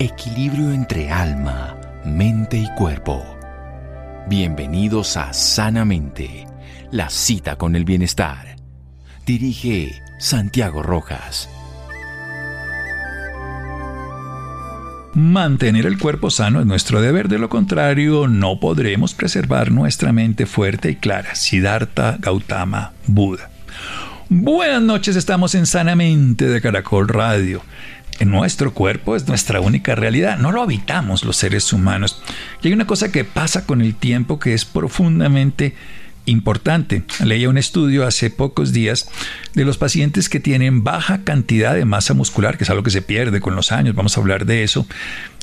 equilibrio entre alma, mente y cuerpo. Bienvenidos a Sanamente, la cita con el bienestar. Dirige Santiago Rojas. Mantener el cuerpo sano es nuestro deber, de lo contrario no podremos preservar nuestra mente fuerte y clara. Siddhartha Gautama Buda. Buenas noches, estamos en Sanamente de Caracol Radio nuestro cuerpo es nuestra única realidad, no lo habitamos los seres humanos. Y hay una cosa que pasa con el tiempo que es profundamente importante. Leía un estudio hace pocos días de los pacientes que tienen baja cantidad de masa muscular, que es algo que se pierde con los años, vamos a hablar de eso,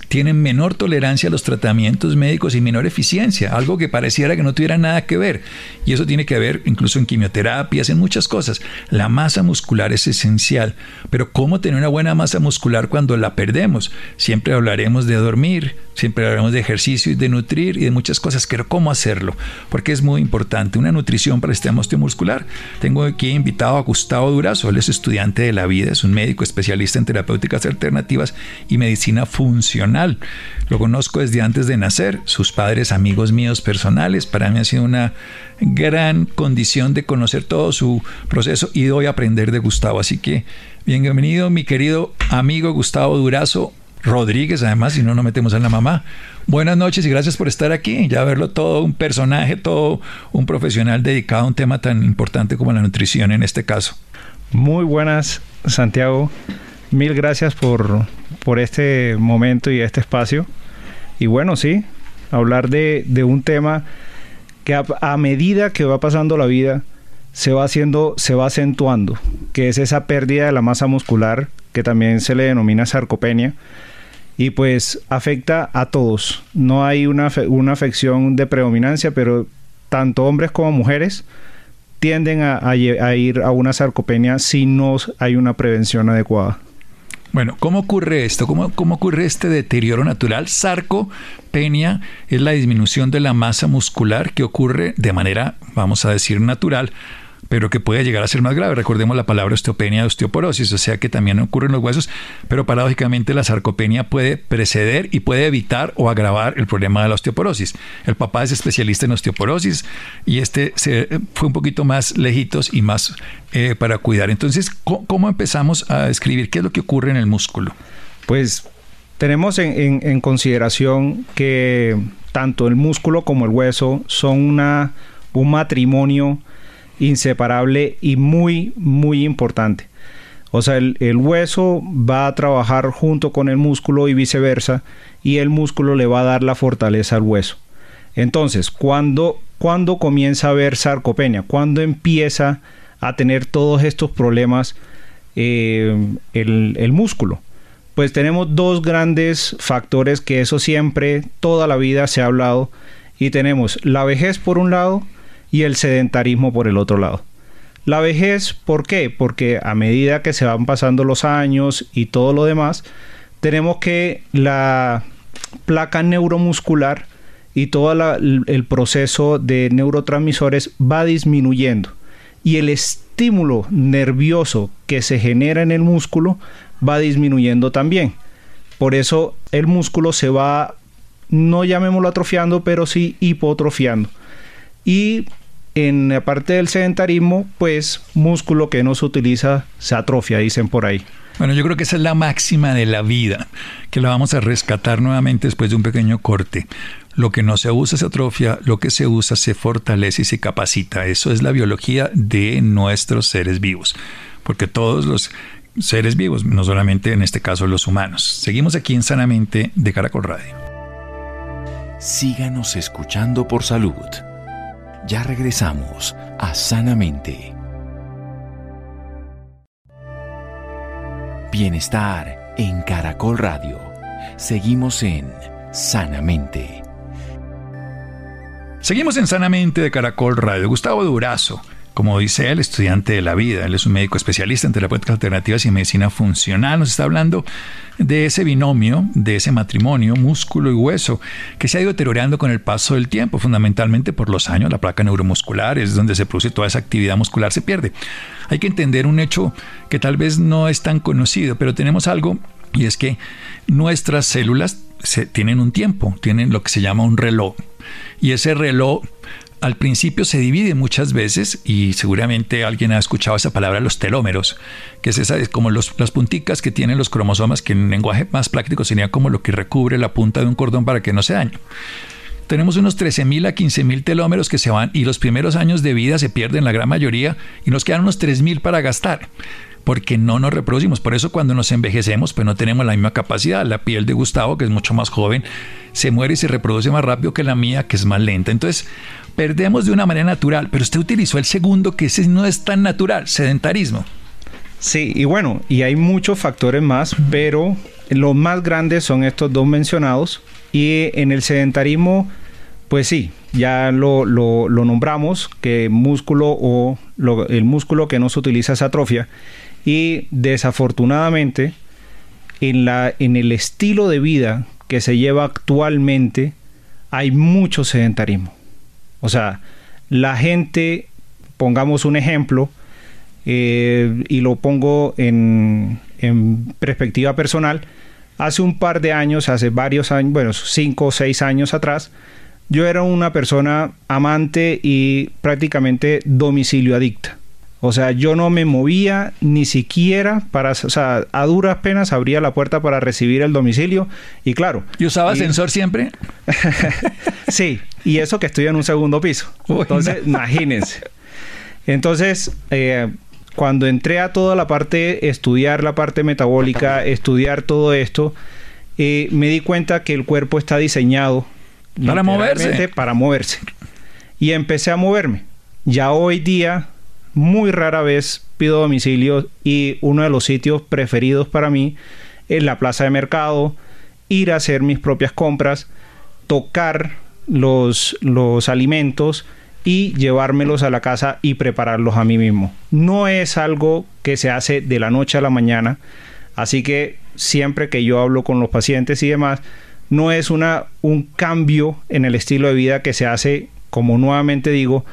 tienen menor tolerancia a los tratamientos médicos y menor eficiencia, algo que pareciera que no tuviera nada que ver. Y eso tiene que ver incluso en quimioterapias, en muchas cosas. La masa muscular es esencial, pero ¿cómo tener una buena masa muscular cuando la perdemos? Siempre hablaremos de dormir, siempre hablaremos de ejercicio y de nutrir y de muchas cosas, pero ¿cómo hacerlo? Porque es muy importante. Una nutrición para el sistema osteomuscular. Tengo aquí invitado a Gustavo Durazo, él es estudiante de la vida, es un médico especialista en terapéuticas alternativas y medicina funcional lo conozco desde antes de nacer, sus padres amigos míos personales. Para mí ha sido una gran condición de conocer todo su proceso y doy a aprender de Gustavo. Así que bienvenido mi querido amigo Gustavo Durazo. Rodríguez, además, si no, no metemos a la mamá. Buenas noches y gracias por estar aquí. Ya verlo todo un personaje, todo un profesional dedicado a un tema tan importante como la nutrición en este caso. Muy buenas, Santiago. Mil gracias por, por este momento y este espacio. Y bueno, sí, hablar de, un tema que a, medida que va pasando la vida se va haciendo, se va acentuando, que es esa pérdida de la masa muscular que también se le denomina sarcopenia y pues afecta a todos. No hay una, una afección de predominancia, pero tanto hombres como mujeres tienden a, ir a una sarcopenia si no hay una prevención adecuada. Bueno, ¿cómo ocurre esto? ¿Cómo, ¿Cómo, ocurre este deterioro natural? Sarcopenia es la disminución de la masa muscular que ocurre de manera, vamos a decir, natural pero que puede llegar a ser más grave. Recordemos la palabra osteopenia osteoporosis, o sea que también ocurre en los huesos, pero paradójicamente la sarcopenia puede preceder y puede evitar o agravar el problema de la osteoporosis. El papá es especialista en osteoporosis y este se, fue un poquito más lejitos y más eh, para cuidar. Entonces, ¿cómo, empezamos a describir qué es lo que ocurre en el músculo? Pues tenemos en, en consideración que tanto el músculo como el hueso son una, un matrimonio inseparable y muy, muy importante. O sea, el, hueso va a trabajar junto con el músculo y viceversa, y el músculo le va a dar la fortaleza al hueso. Entonces, cuando, cuando comienza a haber sarcopenia, cuando empieza a tener todos estos problemas eh, el, el músculo, pues tenemos dos grandes factores que eso siempre, toda la vida se ha hablado, y tenemos la vejez por un lado y el sedentarismo por el otro lado. La vejez, ¿por qué? Porque a medida que se van pasando los años y todo lo demás, tenemos que la placa neuromuscular y todo el proceso de neurotransmisores va disminuyendo y el estímulo nervioso que se genera en el músculo va disminuyendo también. Por eso el músculo se va, no llamémoslo atrofiando, pero sí hipotrofiando. Y en la parte del sedentarismo, pues músculo que no se utiliza se atrofia, dicen por ahí. Bueno, yo creo que esa es la máxima de la vida, que la vamos a rescatar nuevamente después de un pequeño corte. Lo que no se usa se atrofia, lo que se usa se fortalece y se capacita. Eso es la biología de nuestros seres vivos, porque todos los seres vivos, no solamente en este caso los humanos. Seguimos aquí en Sanamente de Caracol Radio. Síganos escuchando por salud. Ya regresamos a Sanamente. Bienestar en Caracol Radio. Seguimos en Sanamente. Seguimos en Sanamente de Caracol Radio. Gustavo Durazo, como dice él, estudiante de la vida. Él es un médico especialista en terapéuticas alternativas y medicina funcional. Nos está hablando de ese binomio, de ese matrimonio, músculo y hueso, que se ha ido deteriorando con el paso del tiempo, fundamentalmente por los años. La placa neuromuscular es donde se produce toda esa actividad muscular, se pierde. Hay que entender un hecho que tal vez no es tan conocido, pero tenemos algo y es que nuestras células tienen un tiempo, tienen lo que se llama un reloj. Y ese reloj al principio se divide muchas veces y seguramente alguien ha escuchado esa palabra los telómeros, que es esa como los, las punticas que tienen los cromosomas, que en lenguaje más práctico sería como lo que recubre la punta de un cordón para que no se dañe. Tenemos unos 13.000 a 15.000 telómeros que se van y los primeros años de vida se pierden la gran mayoría y nos quedan unos 3.000 para gastar porque no nos reproducimos. Por eso cuando nos envejecemos, pues no tenemos la misma capacidad. La piel de Gustavo, que es mucho más joven, se muere y se reproduce más rápido que la mía, que es más lenta. Entonces, perdemos de una manera natural, pero usted utilizó el segundo, que ese no es tan natural, sedentarismo. Sí, y bueno, y hay muchos factores más, pero los más grandes son estos dos mencionados. Y en el sedentarismo, pues sí, ya lo, nombramos, que músculo o el músculo que no se utiliza es atrofia. Y desafortunadamente, en, la, en el estilo de vida que se lleva actualmente, hay mucho sedentarismo. O sea, la gente, pongamos un ejemplo, eh, y lo pongo en, en, perspectiva personal, hace un par de años, hace varios años, bueno, cinco o seis años atrás, yo era una persona amante y prácticamente domicilio adicta. O sea, yo no me movía ni siquiera para, o sea, a duras penas abría la puerta para recibir el domicilio y claro. ¿Y usaba ascensor siempre? sí, y eso que estoy en un segundo piso. Entonces, imagínense. Entonces, eh, cuando entré a toda la parte, estudiar la parte metabólica, estudiar todo esto, eh, me di cuenta que el cuerpo está diseñado para moverse. Para moverse. Y empecé a moverme. Ya hoy día muy rara vez pido domicilio y uno de los sitios preferidos para mí es la plaza de mercado, ir a hacer mis propias compras, tocar los, los alimentos y llevármelos a la casa y prepararlos a mí mismo. No es algo que se hace de la noche a la mañana, así que siempre que yo hablo con los pacientes y demás, no es una, un cambio en el estilo de vida que se hace, como nuevamente digo,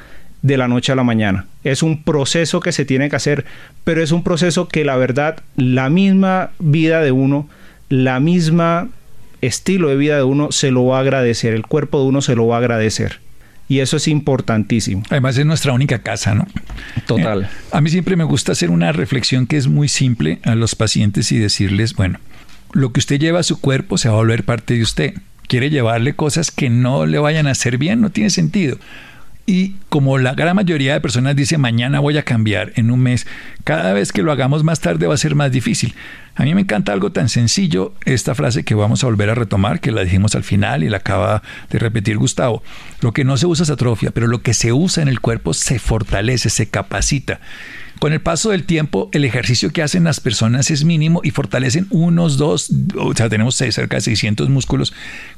de la noche a la mañana. Es un proceso que se tiene que hacer, pero es un proceso que la verdad, la misma vida de uno, la misma estilo de vida de uno se lo va a agradecer, el cuerpo de uno se lo va a agradecer. Y eso es importantísimo. Además es nuestra única casa, ¿no? Total. Eh, a mí siempre me gusta hacer una reflexión que es muy simple a los pacientes y decirles, bueno, lo que usted lleva a su cuerpo se va a volver parte de usted. Quiere llevarle cosas que no le vayan a hacer bien, no tiene sentido. Y como la gran mayoría de personas dice mañana voy a cambiar en un mes, cada vez que lo hagamos más tarde va a ser más difícil. A mí me encanta algo tan sencillo, esta frase que vamos a volver a retomar, que la dijimos al final y la acaba de repetir Gustavo. Lo que no se usa es atrofia, pero lo que se usa en el cuerpo se fortalece, se capacita. Con el paso del tiempo, el ejercicio que hacen las personas es mínimo y fortalecen unos, dos, o sea, tenemos cerca de 600 músculos.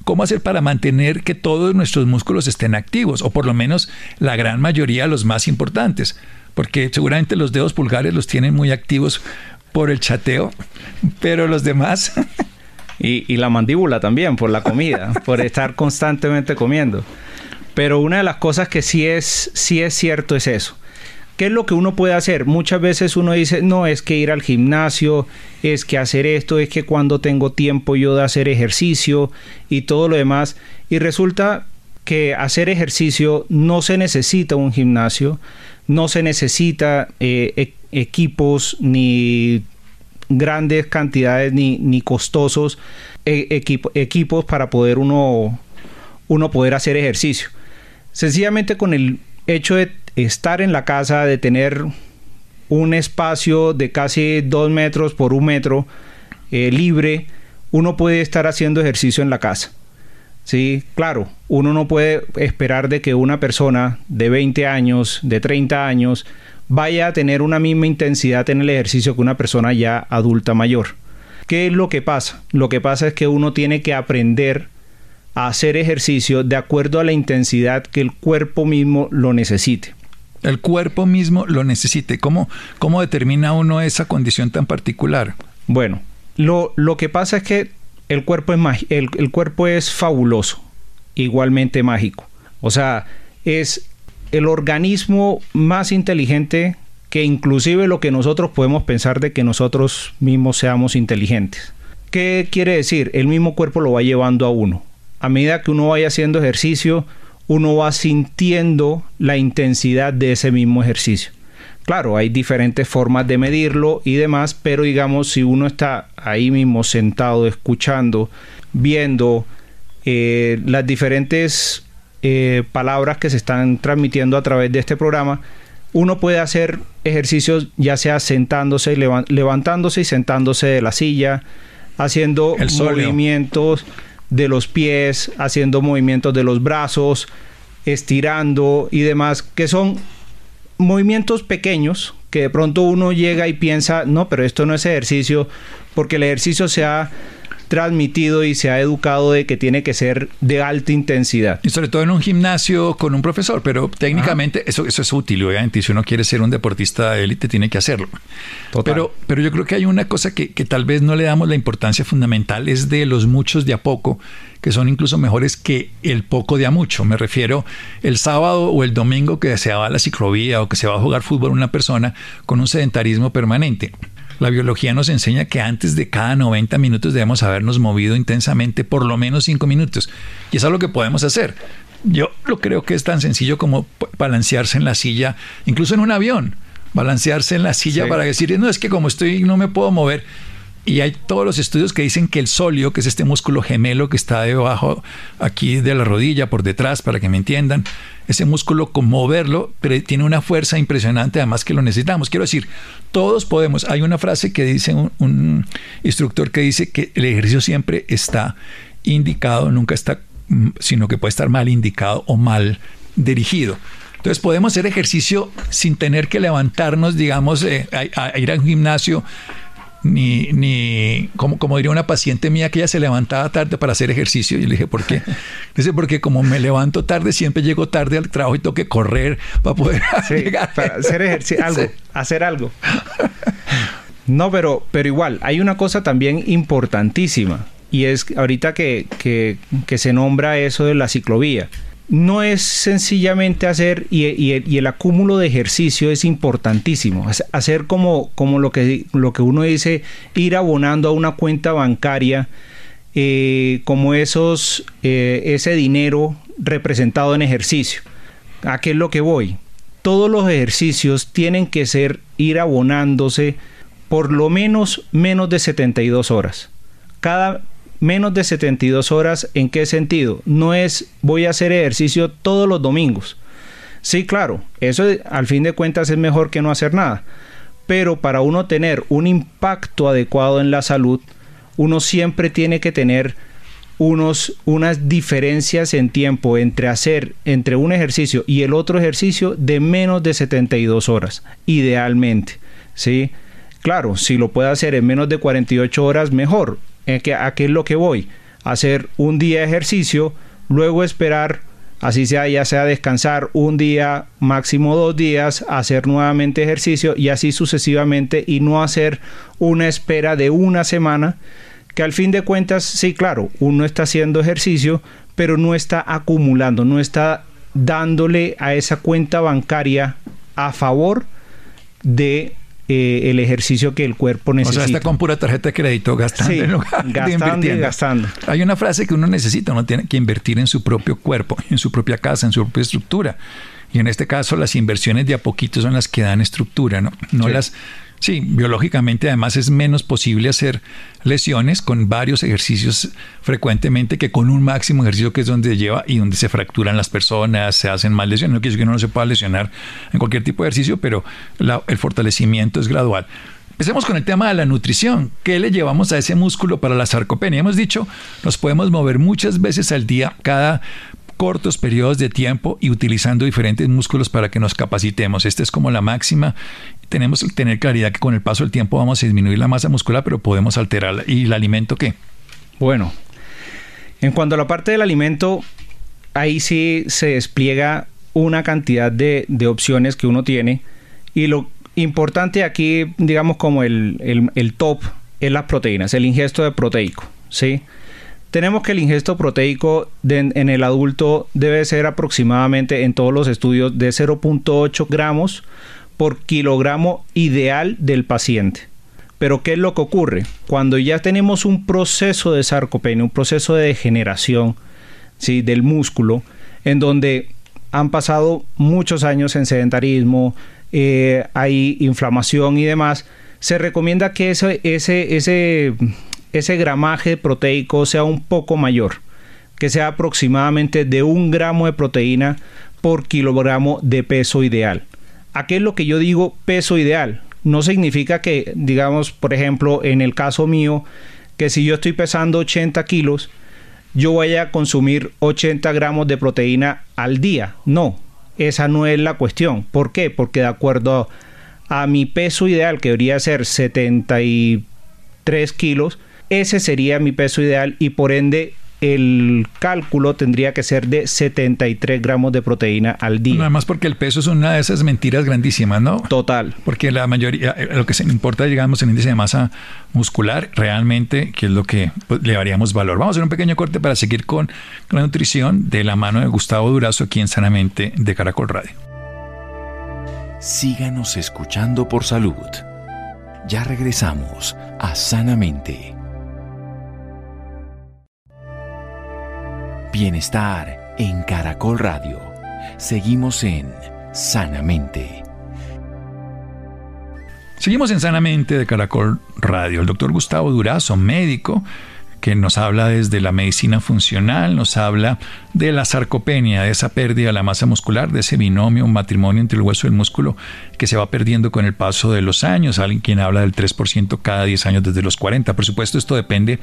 ¿Cómo hacer para mantener que todos nuestros músculos estén activos? O por lo menos la gran mayoría, los más importantes. Porque seguramente los dedos pulgares los tienen muy activos por el chateo, pero los demás... Y, y la mandíbula también, por la comida, por estar constantemente comiendo. Pero una de las cosas que sí es, sí es cierto es eso ¿Qué es lo que uno puede hacer? Muchas veces uno dice, no, es que ir al gimnasio, es que hacer esto, es que cuando tengo tiempo yo de hacer ejercicio y todo lo demás. Y resulta que hacer ejercicio no se necesita un gimnasio, no se necesita eh, e-, equipos ni grandes cantidades ni, ni costosos e-, equipos para poder uno, uno poder hacer ejercicio. Sencillamente con el hecho de estar en la casa, de tener un espacio de casi dos metros por un metro eh, libre, uno puede estar haciendo ejercicio en la casa. Sí, claro, uno no puede esperar de que una persona de 20 años, de 30 años, vaya a tener una misma intensidad en el ejercicio que una persona ya adulta mayor. ¿Qué es lo que pasa? Lo que pasa es que uno tiene que aprender a hacer ejercicio de acuerdo a la intensidad que el cuerpo mismo lo necesite. El cuerpo mismo lo necesite. ¿Cómo, cómo determina uno esa condición tan particular? Bueno, lo, lo que pasa es que el cuerpo es, el, el cuerpo es fabuloso, igualmente mágico. O sea, es el organismo más inteligente que inclusive lo que nosotros podemos pensar de que nosotros mismos seamos inteligentes. ¿Qué quiere decir? El mismo cuerpo lo va llevando a uno. A medida que uno vaya haciendo ejercicio, uno va sintiendo la intensidad de ese mismo ejercicio. Claro, hay diferentes formas de medirlo y demás, pero digamos, si uno está ahí mismo sentado, escuchando, viendo eh, las diferentes eh, palabras que se están transmitiendo a través de este programa, uno puede hacer ejercicios ya sea sentándose y levantándose y sentándose de la silla, haciendo movimientos de los pies, haciendo movimientos de los brazos, estirando y demás, que son movimientos pequeños que de pronto uno llega y piensa, no, pero esto no es ejercicio, porque el ejercicio se ha transmitido y se ha educado de que tiene que ser de alta intensidad. Y sobre todo en un gimnasio con un profesor, pero técnicamente eso, eso es útil, obviamente, y si uno quiere ser un deportista de élite tiene que hacerlo. Pero, pero yo creo que hay una cosa que, que tal vez no le damos la importancia fundamental, es de los muchos de a poco, que son incluso mejores que el poco de a mucho. Me refiero el sábado o el domingo que se va a la ciclovía o que se va a jugar fútbol una persona con un sedentarismo permanente. La biología nos enseña que antes de cada 90 minutos debemos habernos movido intensamente por lo menos 5 minutos. Y eso es lo que podemos hacer. Yo lo creo que es tan sencillo como balancearse en la silla, incluso en un avión, balancearse en la silla para decir, no, es que como estoy no me puedo mover. Y hay todos los estudios que dicen que el solio, que es este músculo gemelo que está debajo aquí de la rodilla, por detrás, para que me entiendan, ese músculo, con moverlo, tiene una fuerza impresionante, además que lo necesitamos. Quiero decir, todos podemos. Hay una frase que dice un, instructor que dice que el ejercicio siempre está indicado, nunca está, mm, sino que puede estar mal indicado o mal dirigido. Entonces podemos hacer ejercicio sin tener que levantarnos, digamos, eh, a, ir al gimnasio ni, ni como, como diría una paciente mía que ella se levantaba tarde para hacer ejercicio. Y le dije, ¿por qué? Dice, porque como me levanto tarde, siempre llego tarde al trabajo y tengo que correr para poder llegar. Para hacer ejercicio, algo, hacer algo. No, pero, pero igual, hay una cosa también importantísima. Y es ahorita que, que, que se nombra eso de la ciclovía no es sencillamente hacer, y, el acúmulo de ejercicio es importantísimo, hacer como, como lo, que, lo que uno dice, ir abonando a una cuenta bancaria, eh, como esos, eh, ese dinero representado en ejercicio. ¿A qué es lo que voy? Todos los ejercicios tienen que ser ir abonándose por lo menos menos de 72 horas. Cada menos de 72 horas, ¿en qué sentido? No es voy a hacer ejercicio todos los domingos. Sí, claro, eso al fin de cuentas es mejor que no hacer nada. Pero para uno tener un impacto adecuado en la salud, uno siempre tiene que tener unos, unas diferencias en tiempo entre hacer entre un ejercicio y el otro ejercicio de menos de 72 horas, idealmente. ¿sí? Claro, si lo puede hacer en menos de 48 horas, mejor. ¿A qué es lo que voy? Hacer un día de ejercicio, luego esperar, así sea, ya sea descansar un día, máximo dos días, hacer nuevamente ejercicio y así sucesivamente y no hacer una espera de una semana que al fin de cuentas, sí, claro, uno está haciendo ejercicio, pero no está acumulando, no está dándole a esa cuenta bancaria a favor de eh, el ejercicio que el cuerpo necesita. O sea, está con pura tarjeta de crédito gastando gastando y gastando. Hay una frase que uno necesita, uno tiene que invertir en su propio cuerpo, en su propia casa, en su propia estructura. Y en este caso las inversiones de a poquito son las que dan estructura, ¿no? No las Sí, biológicamente además es menos posible hacer lesiones con varios ejercicios frecuentemente que con un máximo ejercicio que es donde lleva y donde se fracturan las personas, se hacen más lesiones. No quiere decir que uno no se pueda lesionar en cualquier tipo de ejercicio, pero el fortalecimiento es gradual. Empecemos con el tema de la nutrición. ¿Qué le llevamos a ese músculo para la sarcopenia? Hemos dicho, nos podemos mover muchas veces al día, cada cortos periodos de tiempo y utilizando diferentes músculos para que nos capacitemos. Esta es como la máxima. Tenemos que tener claridad que con el paso del tiempo vamos a disminuir la masa muscular, pero podemos alterarla. ¿Y el alimento qué? Bueno, en cuanto a la parte del alimento, ahí sí se despliega una cantidad de, de opciones que uno tiene y lo importante aquí, digamos como el, el, top, es las proteínas, el ingesto de proteico, ¿sí? Tenemos que el ingesto proteico en el adulto debe ser aproximadamente en todos los estudios de 0.8 gramos por kilogramo ideal del paciente. Pero ¿qué es lo que ocurre? Cuando ya tenemos un proceso de sarcopenia, un proceso de degeneración ¿sí? del músculo, en donde han pasado muchos años en sedentarismo, eh, hay inflamación y demás, se recomienda que ese, ese, ese, ese gramaje proteico sea un poco mayor, que sea aproximadamente de un gramo de proteína por kilogramo de peso ideal. ¿A qué es lo que yo digo peso ideal? No significa que, digamos, por ejemplo, en el caso mío, que si yo estoy pesando 80 kilos, yo voy a consumir 80 gramos de proteína al día. No, esa no es la cuestión. ¿Por qué? Porque de acuerdo a mi peso ideal, que debería ser 73 kilos, ese sería mi peso ideal y por ende el cálculo tendría que ser de 73 gramos de proteína al día. Nada más porque el peso es una de esas mentiras grandísimas, ¿no? Total. Porque la mayoría, eh, lo que se importa, digamos, el índice de masa muscular, realmente, que es lo que pues, le daríamos valor. Vamos a hacer un pequeño corte para seguir con la nutrición de la mano de Gustavo Durazo aquí en Sanamente de Caracol Radio. Síganos escuchando por salud. Ya regresamos a Sanamente. Bienestar en Caracol Radio. Seguimos en Sanamente. Seguimos en Sanamente de Caracol Radio. El doctor Gustavo Durazo, médico, que nos habla desde la medicina funcional, nos habla de la sarcopenia, de esa pérdida de la masa muscular, de ese binomio, un matrimonio entre el hueso y el músculo que se va perdiendo con el paso de los años. Alguien quien habla del 3% cada 10 años desde los 40. Por supuesto, esto depende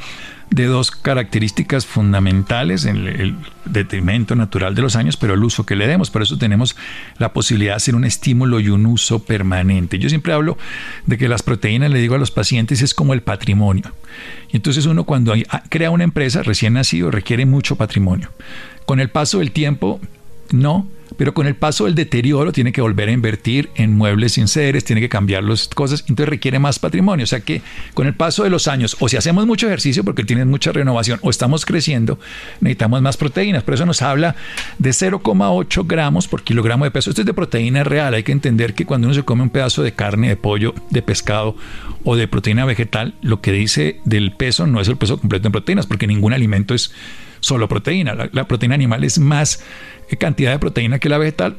de dos características fundamentales, en el detrimento natural de los años, pero el uso que le demos. Por eso tenemos la posibilidad de hacer un estímulo y un uso permanente. Yo siempre hablo de que las proteínas, le digo a los pacientes, es como el patrimonio. Y entonces uno cuando ah, crea una empresa recién nacido requiere mucho patrimonio. Con el paso del tiempo, no, pero con el paso del deterioro tiene que volver a invertir en muebles sin seres, tiene que cambiar las cosas, entonces requiere más patrimonio. O sea que con el paso de los años, o si hacemos mucho ejercicio porque tiene mucha renovación, o estamos creciendo, necesitamos más proteínas. Por eso nos habla de 0,8 gramos por kilogramo de peso. Esto es de proteína real. Hay que entender que cuando uno se come un pedazo de carne, de pollo, de pescado o de proteína vegetal, lo que dice del peso no es el peso completo en proteínas, porque ningún alimento es solo proteína. La, proteína animal es más cantidad de proteína que la vegetal.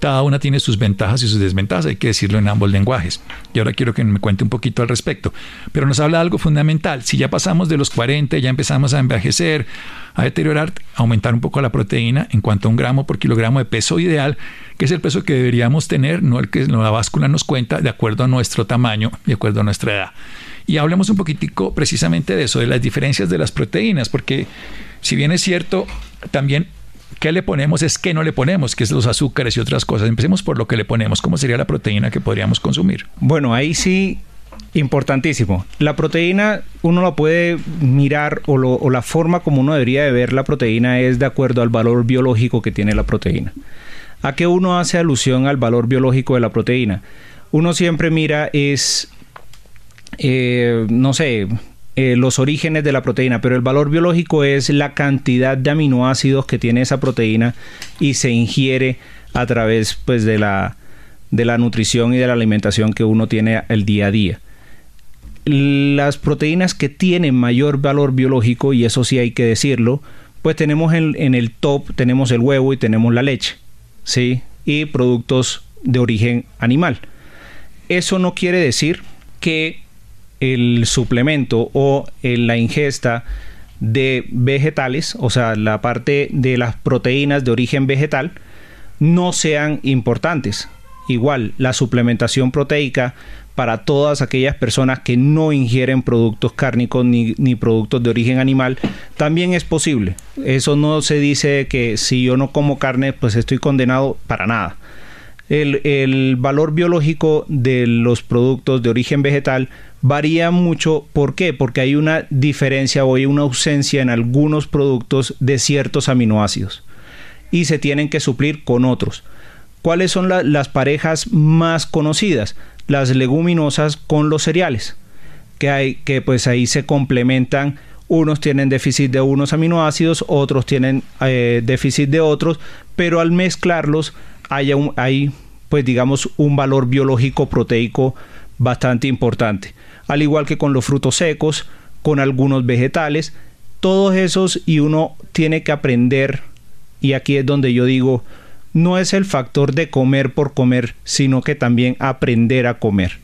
Cada una tiene sus ventajas y sus desventajas, hay que decirlo en ambos lenguajes. Y ahora quiero que me cuente un poquito al respecto. Pero nos habla de algo fundamental. Si ya pasamos de los 40, ya empezamos a envejecer, a deteriorar, aumentar un poco la proteína en cuanto a un gramo por kilogramo de peso ideal, que es el peso que deberíamos tener, no el que la báscula nos cuenta, de acuerdo a nuestro tamaño, de acuerdo a nuestra edad. Y hablemos un poquitico precisamente de eso, de las diferencias de las proteínas, porque si bien es cierto, también qué le ponemos es qué no le ponemos, que es los azúcares y otras cosas. Empecemos por lo que le ponemos. ¿Cómo sería la proteína que podríamos consumir? Bueno, ahí sí Importantísimo. La proteína uno la puede mirar o, la forma como uno debería de ver la proteína es de acuerdo al valor biológico que tiene la proteína. ¿A qué uno hace alusión al valor biológico de la proteína? Uno siempre mira es, eh, no sé, eh, los orígenes de la proteína, pero el valor biológico es la cantidad de aminoácidos que tiene esa proteína y se ingiere a través pues, de, la, de la nutrición y de la alimentación que uno tiene el día a día. Las proteínas que tienen mayor valor biológico, y eso sí hay que decirlo, pues tenemos en, en el top, tenemos el huevo y tenemos la leche, ¿sí? Y productos de origen animal. Eso no quiere decir que el suplemento o en la ingesta de vegetales, o sea, la parte de las proteínas de origen vegetal, no sean importantes. Igual, la suplementación proteica para todas aquellas personas que no ingieren productos cárnicos ni, ni, productos de origen animal, también es posible. Eso no se dice que si yo no como carne, pues estoy condenado para nada. El, el valor biológico de los productos de origen vegetal varía mucho. ¿Por qué? Porque hay una diferencia o hay una ausencia en algunos productos de ciertos aminoácidos. y se tienen que suplir con otros. ¿Cuáles son las parejas más conocidas? Las leguminosas con los cereales, que, hay, que pues ahí se complementan unos tienen déficit de unos aminoácidos, otros tienen eh, déficit de otros, pero al mezclarlos hay, hay, pues digamos, un valor biológico proteico bastante importante. Al igual que con los frutos secos, con algunos vegetales, todos esos y uno tiene que aprender, y aquí es donde yo digo, no es el factor de comer por comer, sino que también aprender a comer.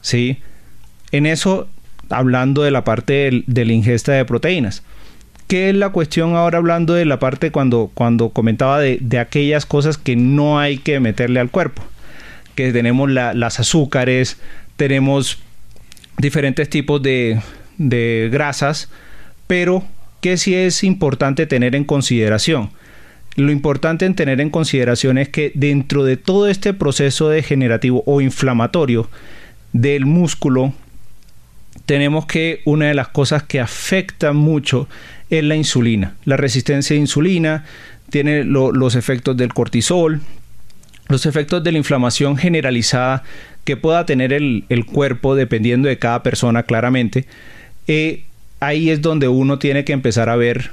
¿Sí? En eso hablando de la parte de, la ingesta de proteínas. ¿Qué es la cuestión ahora hablando de la parte cuando, cuando comentaba de, aquellas cosas que no hay que meterle al cuerpo? Que tenemos las azúcares, tenemos diferentes tipos de, de grasas, pero que sí es importante tener en consideración. Lo importante en tener en consideración es que dentro de todo este proceso degenerativo o inflamatorio del músculo tenemos que una de las cosas que afecta mucho es la insulina. La resistencia a insulina tiene los efectos del cortisol, los efectos de la inflamación generalizada que pueda tener el, cuerpo dependiendo de cada persona claramente. Eh, ahí es donde uno tiene que empezar a ver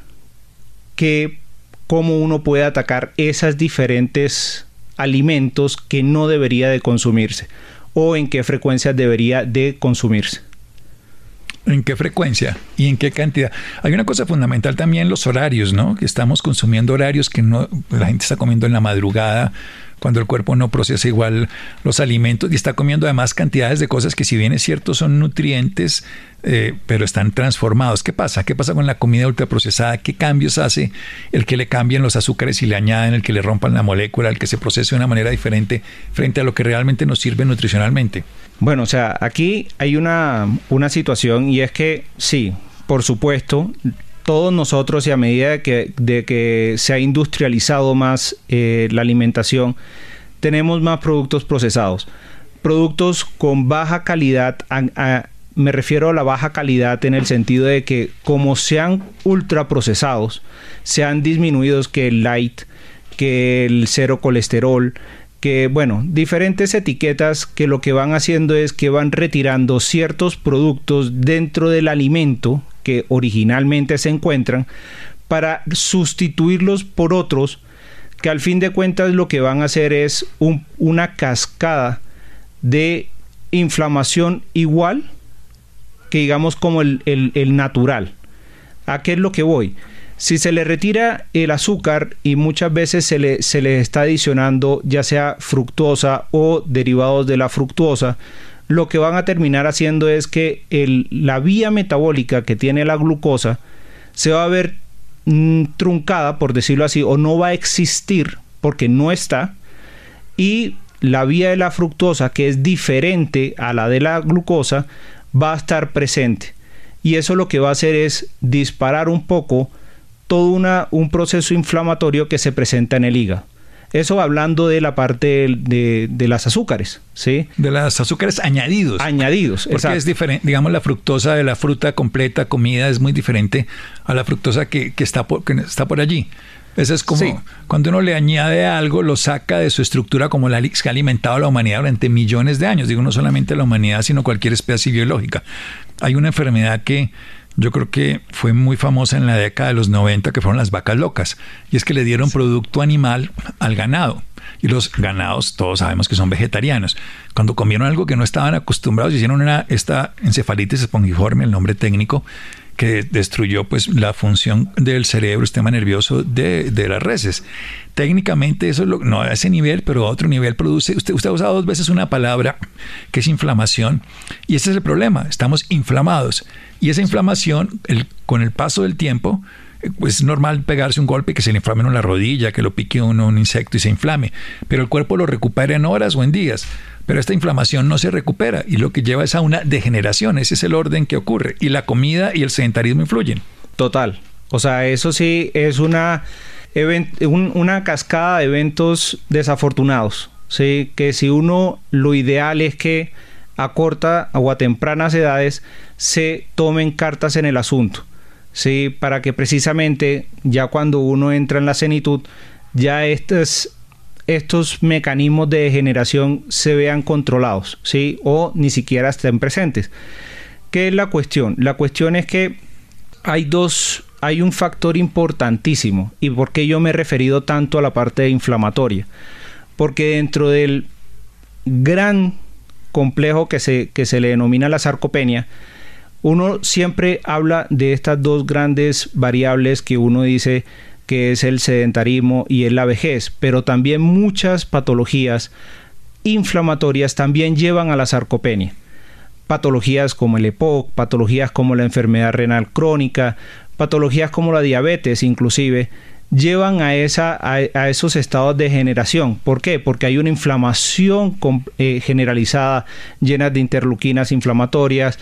que cómo uno puede atacar esas diferentes alimentos que no debería de consumirse o en qué frecuencia debería de consumirse en qué frecuencia y en qué cantidad. Hay una cosa fundamental también, los horarios, ¿no? Que estamos consumiendo horarios que no, la gente está comiendo en la madrugada, cuando el cuerpo no procesa igual los alimentos y está comiendo además cantidades de cosas que si bien es cierto son nutrientes, eh, pero están transformados. ¿Qué pasa? ¿Qué pasa con la comida ultraprocesada? ¿Qué cambios hace el que le cambien los azúcares y le añaden, el que le rompan la molécula, el que se procese de una manera diferente frente a lo que realmente nos sirve nutricionalmente? Bueno, o sea, aquí hay una, una situación y es que sí, por supuesto, todos nosotros y a medida que, de que se ha industrializado más eh, la alimentación, tenemos más productos procesados. Productos con baja calidad, me refiero a la baja calidad en el sentido de que como sean ultraprocesados, se han disminuido que el light, que el cero colesterol, que bueno, diferentes etiquetas que lo que van haciendo es que van retirando ciertos productos dentro del alimento que originalmente se encuentran para sustituirlos por otros que al fin de cuentas lo que van a hacer es una cascada de inflamación igual que digamos como el, el natural. ¿A qué es lo que voy? Si se le retira el azúcar y muchas veces se le, se le está adicionando ya sea fructosa o derivados de la fructosa, lo que van a terminar haciendo es que la vía metabólica que tiene la glucosa se va a ver mm, truncada, por decirlo así, o no va a existir porque no está, y la vía de la fructosa, que es diferente a la de la glucosa, va a estar presente. Y eso lo que va a hacer es disparar un poco todo un proceso inflamatorio que se presenta en el hígado. Eso hablando de la parte de, de, las azúcares, ¿sí? De las azúcares añadidos. Añadidos, Porque es diferente, digamos, la fructosa de la fruta completa, comida, es muy diferente a la fructosa que, que está, por, que está por allí. Eso es como cuando uno le añade algo, lo saca de su estructura como la que ha alimentado a la humanidad durante millones de años. Digo, no solamente la humanidad, sino cualquier especie biológica. Hay una enfermedad que yo creo que fue muy famosa en la década de los 90, que fueron las vacas locas. Y es que le dieron producto animal al ganado. Y los ganados, todos sabemos que son vegetarianos. Cuando comieron algo que no estaban acostumbrados, hicieron una, esta encefalitis espongiforme, el nombre técnico, que destruyó pues la función del cerebro, sistema nervioso de, de las reses. Técnicamente eso lo, no a ese nivel, pero a otro nivel produce. Usted, usted ha usado dos veces una palabra que es inflamación y ese es el problema. Estamos inflamados y esa inflamación, con el paso del tiempo, eh, pues es normal pegarse un golpe que se le inflame en la rodilla, que lo pique uno un insecto y se inflame, pero el cuerpo lo recupera en horas o en días. Pero esta inflamación no se recupera y lo que lleva es a una degeneración, ese es el orden que ocurre. Y la comida y el sedentarismo influyen. Total. O sea, eso sí es una, una cascada de eventos desafortunados. ¿sí? Que si uno, lo ideal es que a corta o a tempranas edades se tomen cartas en el asunto, ¿sí? para que precisamente ya cuando uno entra en la senitud ya estos, estos mecanismos de degeneración se vean controlados, ¿sí? O ni siquiera estén presentes. ¿Qué es la cuestión? La cuestión es que hay dos, hay un factor importantísimo. ¿Y por qué yo me he referido tanto a la parte inflamatoria? Porque dentro del gran complejo que se, que se le denomina la sarcopenia, uno siempre habla de estas dos grandes variables que uno dice que es el sedentarismo y la vejez, pero también muchas patologías inflamatorias también llevan a la sarcopenia. Patologías como el EPOC, patologías como la enfermedad renal crónica, patologías como la diabetes inclusive, llevan a, esa, a, esos estados de generación. ¿Por qué? Porque hay una inflamación eh, generalizada llena de interleuquinas inflamatorias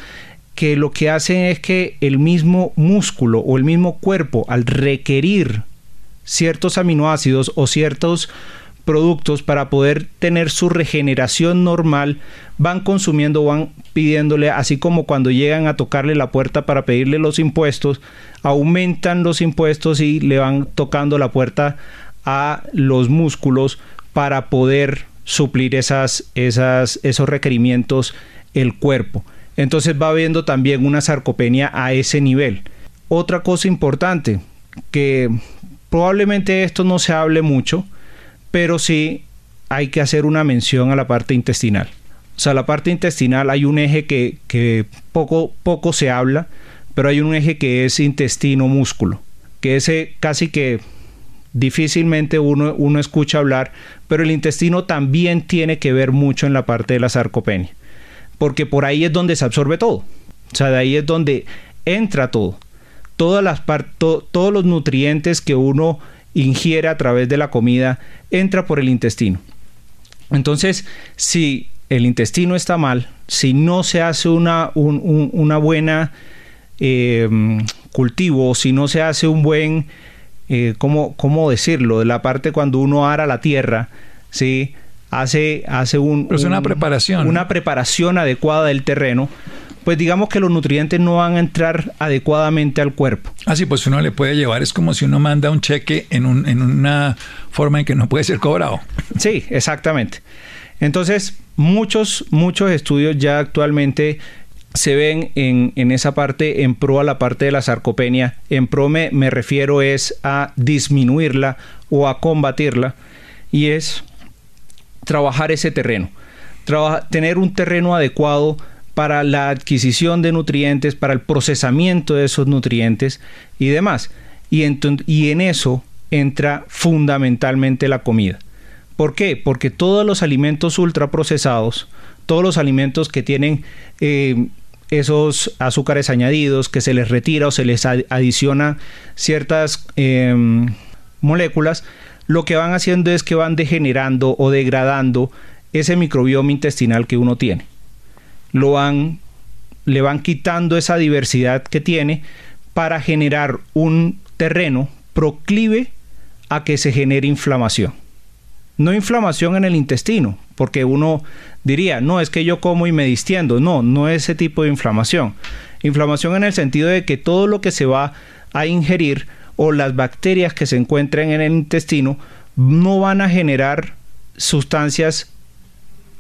que lo que hacen es que el mismo músculo o el mismo cuerpo al requerir ciertos aminoácidos o ciertos productos para poder tener su regeneración normal, van consumiendo, van pidiéndole, así como cuando llegan a tocarle la puerta para pedirle los impuestos, aumentan los impuestos y le van tocando la puerta a los músculos para poder suplir esas, esas, esos requerimientos el cuerpo. Entonces va habiendo también una sarcopenia a ese nivel. Otra cosa importante, que probablemente esto no se hable mucho, pero sí hay que hacer una mención a la parte intestinal. O sea, la parte intestinal hay un eje que, poco, poco se habla, pero hay un eje que es intestino-músculo, que ese casi que difícilmente uno, uno escucha hablar, pero el intestino también tiene que ver mucho en la parte de la sarcopenia, porque por ahí es donde se absorbe todo. O sea, de ahí es donde entra todo. Todas las todos los nutrientes que uno ingiere a través de la comida entra por el intestino. Entonces, si el intestino está mal, si no se hace una, una buena em, cultivo, si no se hace un buen, eh, ¿cómo, decirlo? De la parte cuando uno ara la tierra, ¿sí? hace, hace un, una preparación. Una preparación adecuada del terreno, pues digamos que los nutrientes no van a entrar adecuadamente al cuerpo. Así, ah, pues uno le puede llevar, es como si uno manda un cheque en, un, en una forma en que no puede ser cobrado. Sí, exactamente. Entonces, muchos, muchos estudios ya actualmente se ven en, en, esa parte en pro a la parte de la sarcopenia. En pro me, me refiero es a disminuirla o a combatirla y es trabajar ese terreno. tener un terreno adecuado para la adquisición de nutrientes, para el procesamiento de esos nutrientes y demás. Y, en eso entra fundamentalmente la comida. ¿Por qué? Porque todos los alimentos ultraprocesados, todos los alimentos que tienen eh, esos azúcares añadidos, que se les retira o se les adiciona ciertas em, moléculas, lo que van haciendo es que van degenerando o degradando ese microbioma intestinal que uno tiene lo van, le van quitando esa diversidad que tiene para generar un terreno proclive a que se genere inflamación. No inflamación en el intestino, porque uno diría, no, es que yo como y me distiendo. No, no es ese tipo de inflamación. Inflamación en el sentido de que todo lo que se va a ingerir o las bacterias que se encuentran en el intestino no van a generar sustancias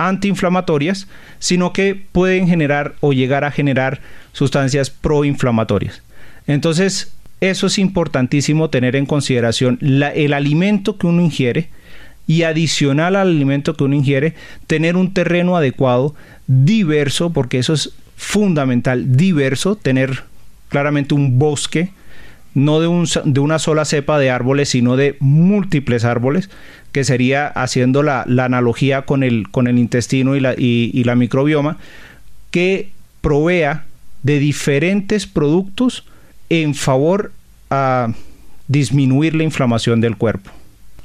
antiinflamatorias, sino que pueden generar o llegar a generar sustancias proinflamatorias. Entonces, eso es importantísimo tener en consideración el alimento que uno ingiere y adicional al alimento que uno ingiere, tener un terreno adecuado, diverso, porque eso es fundamental, diverso, tener claramente un bosque, no de, un, de una sola cepa de árboles, sino de múltiples árboles, que sería haciendo la, analogía con el, con el intestino y la, y, la microbioma, que provea de diferentes productos en favor a disminuir la inflamación del cuerpo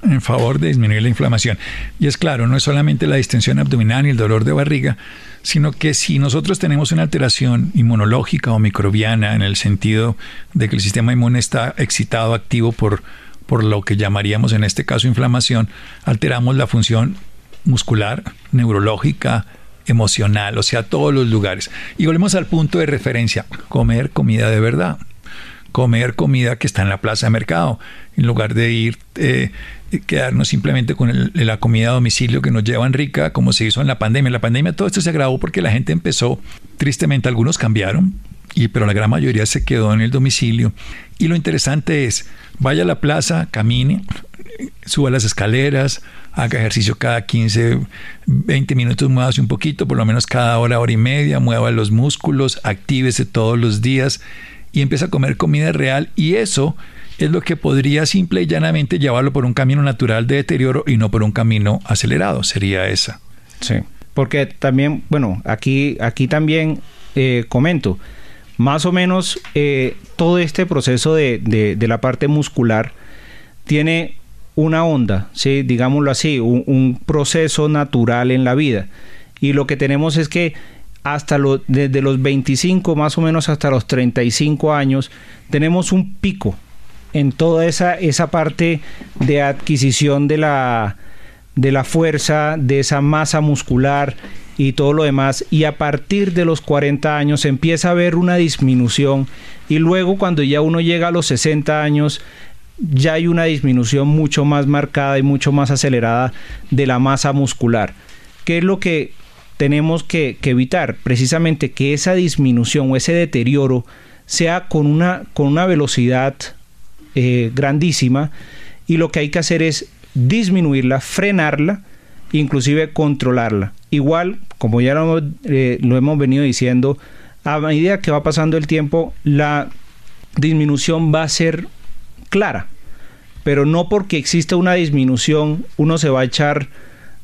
en favor de disminuir la inflamación. Y es claro, no es solamente la distensión abdominal y el dolor de barriga, sino que si nosotros tenemos una alteración inmunológica o microbiana en el sentido de que el sistema inmune está excitado, activo por por lo que llamaríamos en este caso inflamación, alteramos la función muscular, neurológica, emocional, o sea, todos los lugares. Y volvemos al punto de referencia, comer comida de verdad. comer comida que está en la plaza de mercado, en lugar de ir, eh, quedarnos simplemente con la comida a domicilio que nos llevan rica, como se hizo en la pandemia. En la pandemia todo esto se agravó porque la gente empezó, tristemente algunos cambiaron, y, pero la gran mayoría se quedó en el domicilio. Y lo interesante es, vaya a la plaza, camine, suba las escaleras, haga ejercicio cada 15, 20 minutos, muévase un poquito, por lo menos cada hora, hora y media, mueva los músculos, actívese todos los días y empieza a comer comida real. Y eso es lo que podría simple y llanamente llevarlo por un camino natural de deterioro y no por un camino acelerado, sería esa. Sí, porque también, bueno, aquí, aquí también eh, comento, más o menos eh, todo este proceso de, de la parte muscular tiene una onda, ¿sí? digámoslo así, un, proceso natural en la vida. Y lo que tenemos es que hasta lo, desde los 25 más o menos hasta los 35 años tenemos un pico en toda esa, esa parte de adquisición de la, de la fuerza, de esa masa muscular y todo lo demás. Y a partir de los 40 años empieza a haber una disminución. Y luego cuando ya uno llega a los 60 años ya hay una disminución mucho más marcada y mucho más acelerada de la masa muscular. ¿Qué es lo que tenemos que, evitar? Precisamente que esa disminución o ese deterioro sea con una, con una velocidad eh, grandísima y lo que hay que hacer es disminuirla, frenarla, inclusive controlarla. Igual, como ya lo, eh, lo hemos venido diciendo, a medida que va pasando el tiempo, la disminución va a ser clara, pero no porque existe una disminución uno se va a echar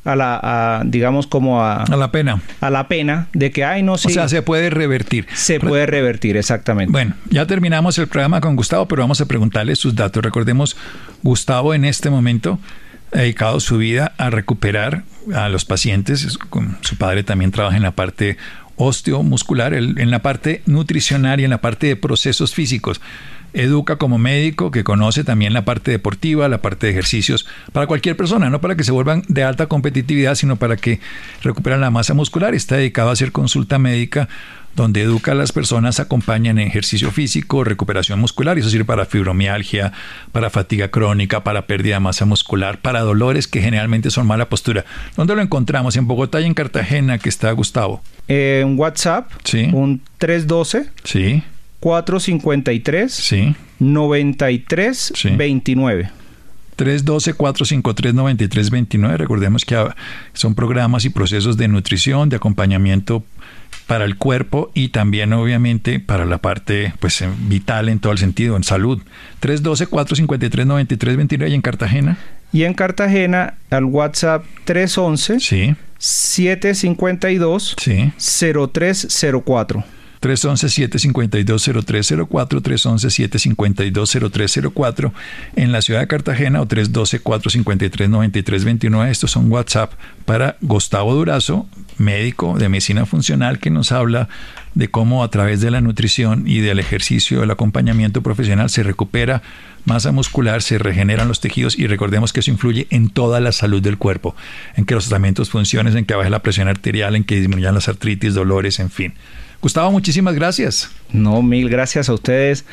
a la, digamos como a, a la pena. A la pena de que, ay, no, sí. O sea, se puede revertir. Se puede revertir, exactamente. Bueno, ya terminamos el programa con Gustavo, pero vamos a preguntarle sus datos. Recordemos, Gustavo en este momento dedicado su vida a recuperar a los pacientes. Su padre también trabaja en la parte osteomuscular, en la parte nutricional y en la parte de procesos físicos educa como médico que conoce también la parte deportiva, la parte de ejercicios para cualquier persona, no para que se vuelvan de alta competitividad, sino para que recuperen la masa muscular. Está dedicado a hacer consulta médica donde educa a las personas, acompañan en ejercicio físico, recuperación muscular, y eso sirve para fibromialgia, para fatiga crónica, para pérdida de masa muscular, para dolores que generalmente son mala postura. ¿Dónde lo encontramos? En Bogotá y en Cartagena, que está Gustavo. en WhatsApp, sí. un 312. Sí. 453 sí. 93 29. 312-453-9329. Recordemos que son programas y procesos de nutrición, de acompañamiento para el cuerpo y también obviamente para la parte pues vital en todo el sentido, en salud. 312-453-9329 y en Cartagena. Y en Cartagena al WhatsApp 311 sí. 752 sí. 0304. 311-752-0304, 311-752-0304 en la ciudad de Cartagena o 312-453-9329. Estos son WhatsApp para Gustavo Durazo, médico de medicina funcional, que nos habla de cómo a través de la nutrición y del ejercicio, del acompañamiento profesional, se recupera masa muscular, se regeneran los tejidos y recordemos que eso influye en toda la salud del cuerpo, en que los tratamientos funcionen, en que baje la presión arterial, en que disminuyan las artritis, dolores, en fin. Gustavo, muchísimas gracias. No, mil gracias a ustedes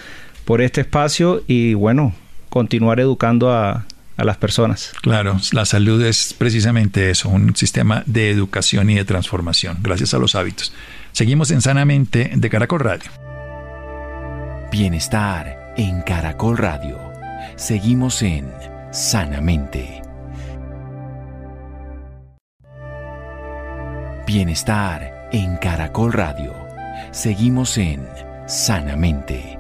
por este espacio y bueno, continuar educando a, las personas. Claro, la salud es precisamente eso, un sistema de educación y de transformación, gracias a los hábitos. Seguimos en Sanamente de Caracol Radio. Bienestar en Caracol Radio. Seguimos en Sanamente. Bienestar en Caracol Radio. Seguimos en Sanamente.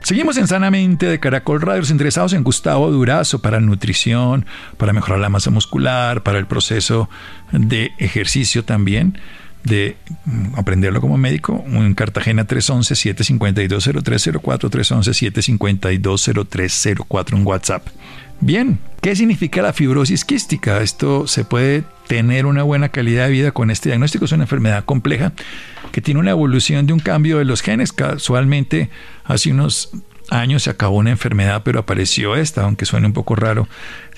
Seguimos en Sanamente de Caracol Radio, interesados en Gustavo Durazo para nutrición, para mejorar la masa muscular, para el proceso de ejercicio también, de mm, aprenderlo como médico. En Cartagena 311-752-0304, 311-752-0304 en WhatsApp. Bien, ¿qué significa la fibrosis quística? Esto se puede tener una buena calidad de vida con este diagnóstico. Es una enfermedad compleja que tiene una evolución de un cambio de los genes. Casualmente, hace unos años se acabó una enfermedad, pero apareció esta, aunque suene un poco raro.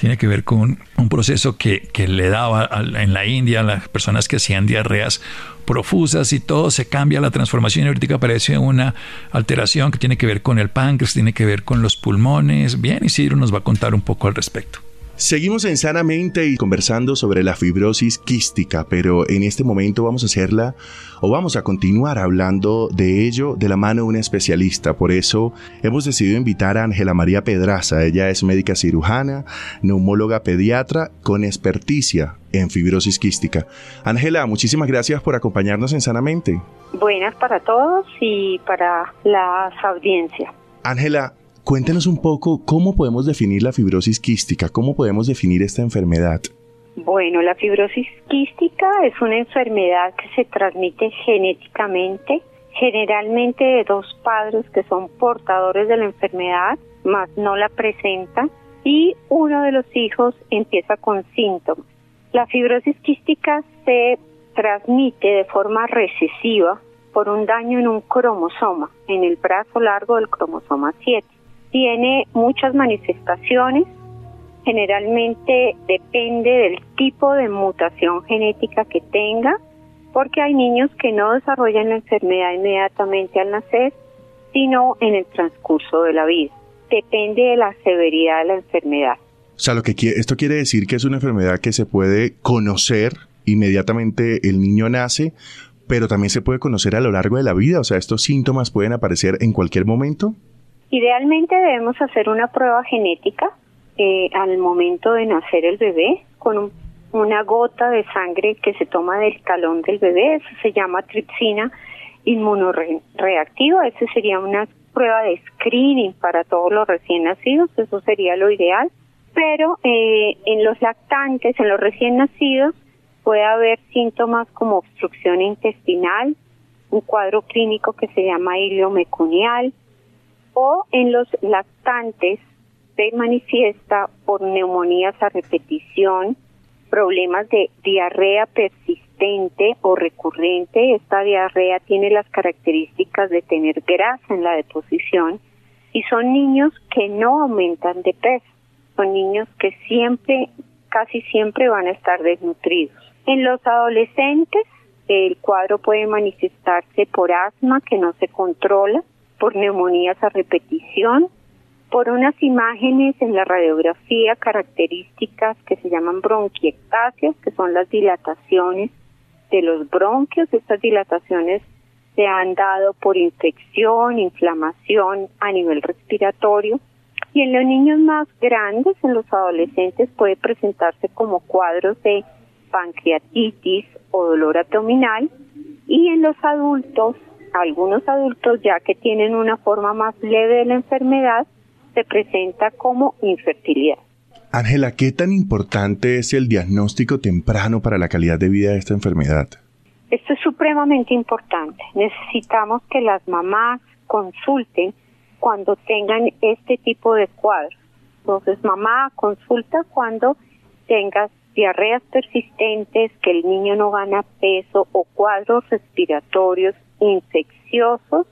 Tiene que ver con un proceso que, le daba en la India a las personas que hacían diarreas profusas y todo, se cambia la transformación energética, aparece una alteración que tiene que ver con el páncreas, tiene que ver con los pulmones. Bien, Isidro nos va a contar un poco al respecto. Seguimos en Sanamente y conversando sobre la fibrosis quística, pero en este momento vamos a hacerla o vamos a continuar hablando de ello de la mano de una especialista. Por eso hemos decidido invitar a Ángela María Pedraza. Ella es médica cirujana, neumóloga pediatra con experticia en fibrosis quística. Ángela, muchísimas gracias por acompañarnos en Sanamente. Buenas para todos y para las audiencias. Ángela, Cuéntenos un poco cómo podemos definir la fibrosis quística, cómo podemos definir esta enfermedad. Bueno, la fibrosis quística es una enfermedad que se transmite genéticamente, generalmente de dos padres que son portadores de la enfermedad, más no la presentan, y uno de los hijos empieza con síntomas. La fibrosis quística se transmite de forma recesiva por un daño en un cromosoma, en el brazo largo del cromosoma 7 tiene muchas manifestaciones, generalmente depende del tipo de mutación genética que tenga, porque hay niños que no desarrollan la enfermedad inmediatamente al nacer, sino en el transcurso de la vida. Depende de la severidad de la enfermedad. O sea, lo que esto quiere decir que es una enfermedad que se puede conocer inmediatamente el niño nace, pero también se puede conocer a lo largo de la vida. O sea, estos síntomas pueden aparecer en cualquier momento. Idealmente debemos hacer una prueba genética eh, al momento de nacer el bebé con una gota de sangre que se toma del talón del bebé, eso se llama tripsina inmunoreactiva, esa sería una prueba de screening para todos los recién nacidos, eso sería lo ideal, pero eh, en los lactantes, en los recién nacidos, puede haber síntomas como obstrucción intestinal, un cuadro clínico que se llama hilio meconial, o en los lactantes se manifiesta por neumonías a repetición, problemas de diarrea persistente o recurrente. Esta diarrea tiene las características de tener grasa en la deposición y son niños que no aumentan de peso, son niños que siempre, casi siempre van a estar desnutridos. En los adolescentes el cuadro puede manifestarse por asma que no se controla, por neumonías a repetición, por unas imágenes en la radiografía características que se llaman bronquiectasias, que son las dilataciones de los bronquios. Estas dilataciones se han dado por infección, inflamación a nivel respiratorio. Y en los niños más grandes, en los adolescentes, puede presentarse como cuadros de pancreatitis o dolor abdominal. Y en los adultos algunos adultos ya que tienen una forma más leve de la enfermedad, se presenta como infertilidad. Ángela, ¿qué tan importante es el diagnóstico temprano para la calidad de vida de esta enfermedad? Esto es supremamente importante. Necesitamos que las mamás consulten cuando tengan este tipo de cuadros. Entonces, mamá consulta cuando tengas diarreas persistentes, que el niño no gana peso o cuadros respiratorios infecciosos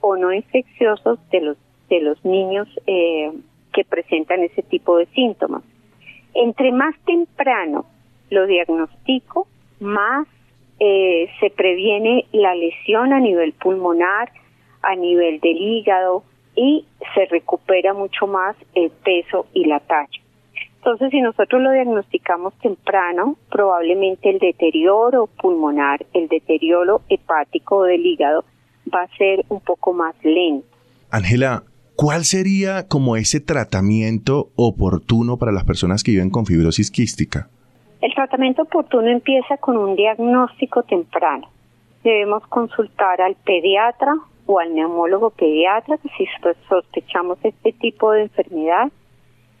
o no infecciosos de los de los niños eh, que presentan ese tipo de síntomas. Entre más temprano lo diagnostico, más eh, se previene la lesión a nivel pulmonar, a nivel del hígado y se recupera mucho más el peso y la talla. Entonces, si nosotros lo diagnosticamos temprano, probablemente el deterioro pulmonar, el deterioro hepático del hígado va a ser un poco más lento. Ángela, ¿cuál sería como ese tratamiento oportuno para las personas que viven con fibrosis quística? El tratamiento oportuno empieza con un diagnóstico temprano. Debemos consultar al pediatra o al neumólogo pediatra si sospechamos este tipo de enfermedad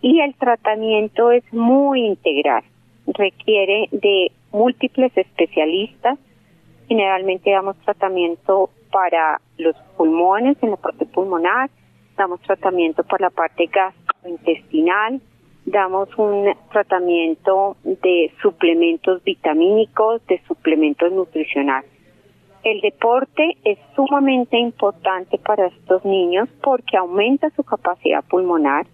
y el tratamiento es muy integral. Requiere de múltiples especialistas. Generalmente damos tratamiento para los pulmones, en la parte pulmonar, damos tratamiento para la parte gastrointestinal, damos un tratamiento de suplementos vitamínicos, de suplementos nutricionales. El deporte es sumamente importante para estos niños porque aumenta su capacidad pulmonar,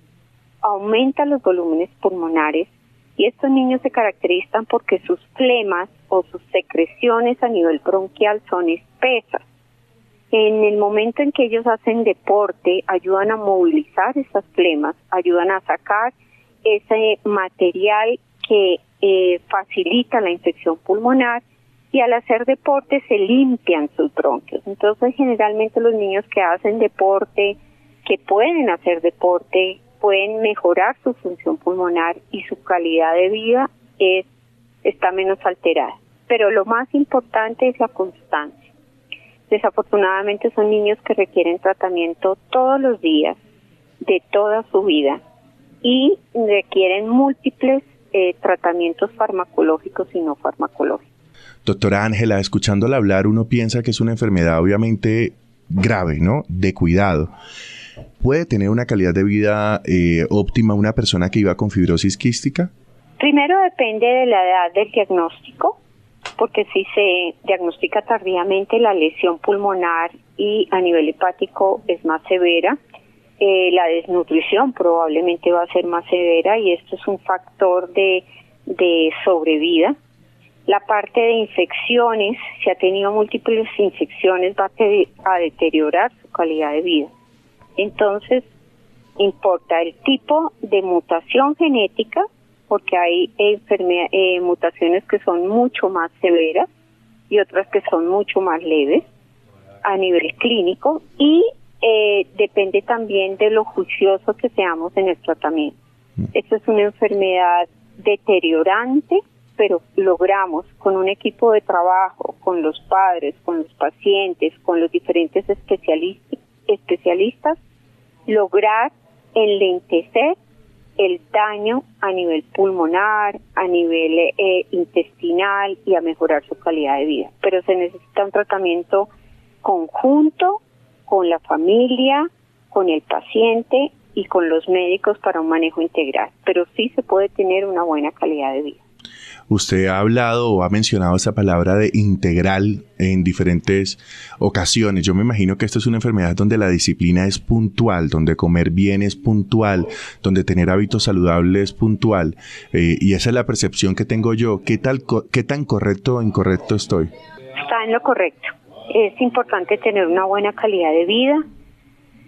aumenta los volúmenes pulmonares y estos niños se caracterizan porque sus flemas o sus secreciones a nivel bronquial son espesas. En el momento en que ellos hacen deporte, ayudan a movilizar esas flemas, ayudan a sacar ese material que eh, facilita la infección pulmonar y al hacer deporte se limpian sus bronquios. Entonces, generalmente los niños que hacen deporte, que pueden hacer deporte, pueden mejorar su función pulmonar y su calidad de vida es está menos alterada. Pero lo más importante es la constancia. Desafortunadamente son niños que requieren tratamiento todos los días de toda su vida y requieren múltiples eh, tratamientos farmacológicos y no farmacológicos. Doctora Ángela, escuchándola hablar, uno piensa que es una enfermedad obviamente grave, ¿no? De cuidado. ¿Puede tener una calidad de vida eh, óptima una persona que viva con fibrosis quística? Primero depende de la edad del diagnóstico, porque si se diagnostica tardíamente la lesión pulmonar y a nivel hepático es más severa, eh, la desnutrición probablemente va a ser más severa y esto es un factor de, de sobrevida. La parte de infecciones, si ha tenido múltiples infecciones, va a, deteriorar su calidad de vida. Entonces, importa el tipo de mutación genética, porque hay eh, mutaciones que son mucho más severas y otras que son mucho más leves a nivel clínico y eh, depende también de lo juicioso que seamos en el tratamiento. Mm. Esto es una enfermedad deteriorante pero logramos con un equipo de trabajo, con los padres, con los pacientes, con los diferentes especialistas, lograr enlentecer el daño a nivel pulmonar, a nivel eh, intestinal y a mejorar su calidad de vida. Pero se necesita un tratamiento conjunto con la familia, con el paciente y con los médicos para un manejo integral. Pero sí se puede tener una buena calidad de vida. Usted ha hablado o ha mencionado esa palabra de integral en diferentes ocasiones. Yo me imagino que esto es una enfermedad donde la disciplina es puntual, donde comer bien es puntual, donde tener hábitos saludables es puntual. Eh, y esa es la percepción que tengo yo. ¿Qué, tal, ¿Qué tan correcto o incorrecto estoy? Está en lo correcto. Es importante tener una buena calidad de vida,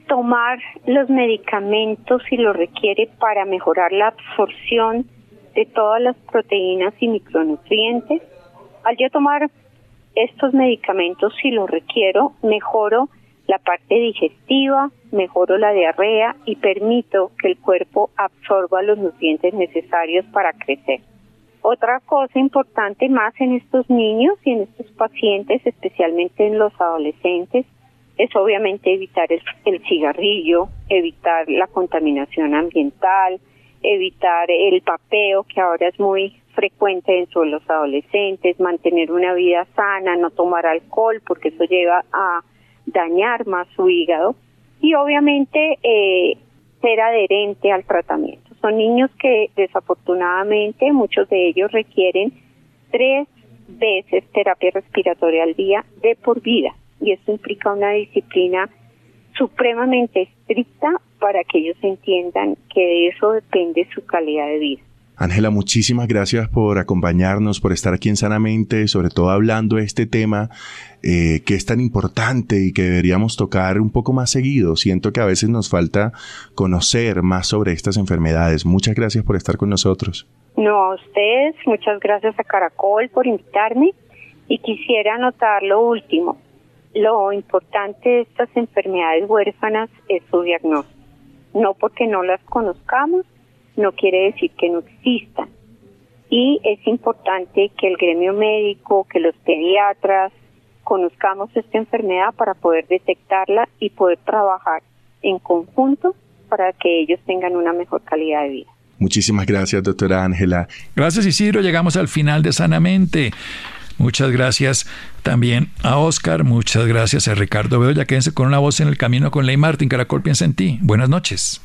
tomar los medicamentos si lo requiere para mejorar la absorción de todas las proteínas y micronutrientes. Al yo tomar estos medicamentos, si los requiero, mejoro la parte digestiva, mejoro la diarrea y permito que el cuerpo absorba los nutrientes necesarios para crecer. Otra cosa importante más en estos niños y en estos pacientes, especialmente en los adolescentes, es obviamente evitar el cigarrillo, evitar la contaminación ambiental, evitar el papeo, que ahora es muy frecuente en los adolescentes, mantener una vida sana, no tomar alcohol, porque eso lleva a dañar más su hígado, y obviamente eh, ser adherente al tratamiento. Son niños que desafortunadamente muchos de ellos requieren tres veces terapia respiratoria al día de por vida, y eso implica una disciplina supremamente estricta para que ellos entiendan que de eso depende su calidad de vida. Ángela, muchísimas gracias por acompañarnos, por estar aquí en Sanamente, sobre todo hablando de este tema eh, que es tan importante y que deberíamos tocar un poco más seguido. Siento que a veces nos falta conocer más sobre estas enfermedades. Muchas gracias por estar con nosotros. No, a ustedes, muchas gracias a Caracol por invitarme y quisiera anotar lo último. Lo importante de estas enfermedades huérfanas es su diagnóstico. No porque no las conozcamos, no quiere decir que no existan. Y es importante que el gremio médico, que los pediatras, conozcamos esta enfermedad para poder detectarla y poder trabajar en conjunto para que ellos tengan una mejor calidad de vida. Muchísimas gracias, doctora Ángela. Gracias, Isidro. Llegamos al final de Sanamente. Muchas gracias también a Oscar, muchas gracias a Ricardo Bedoya. Quédense con una voz en el camino con Ley Martín. Caracol piensa en ti. Buenas noches.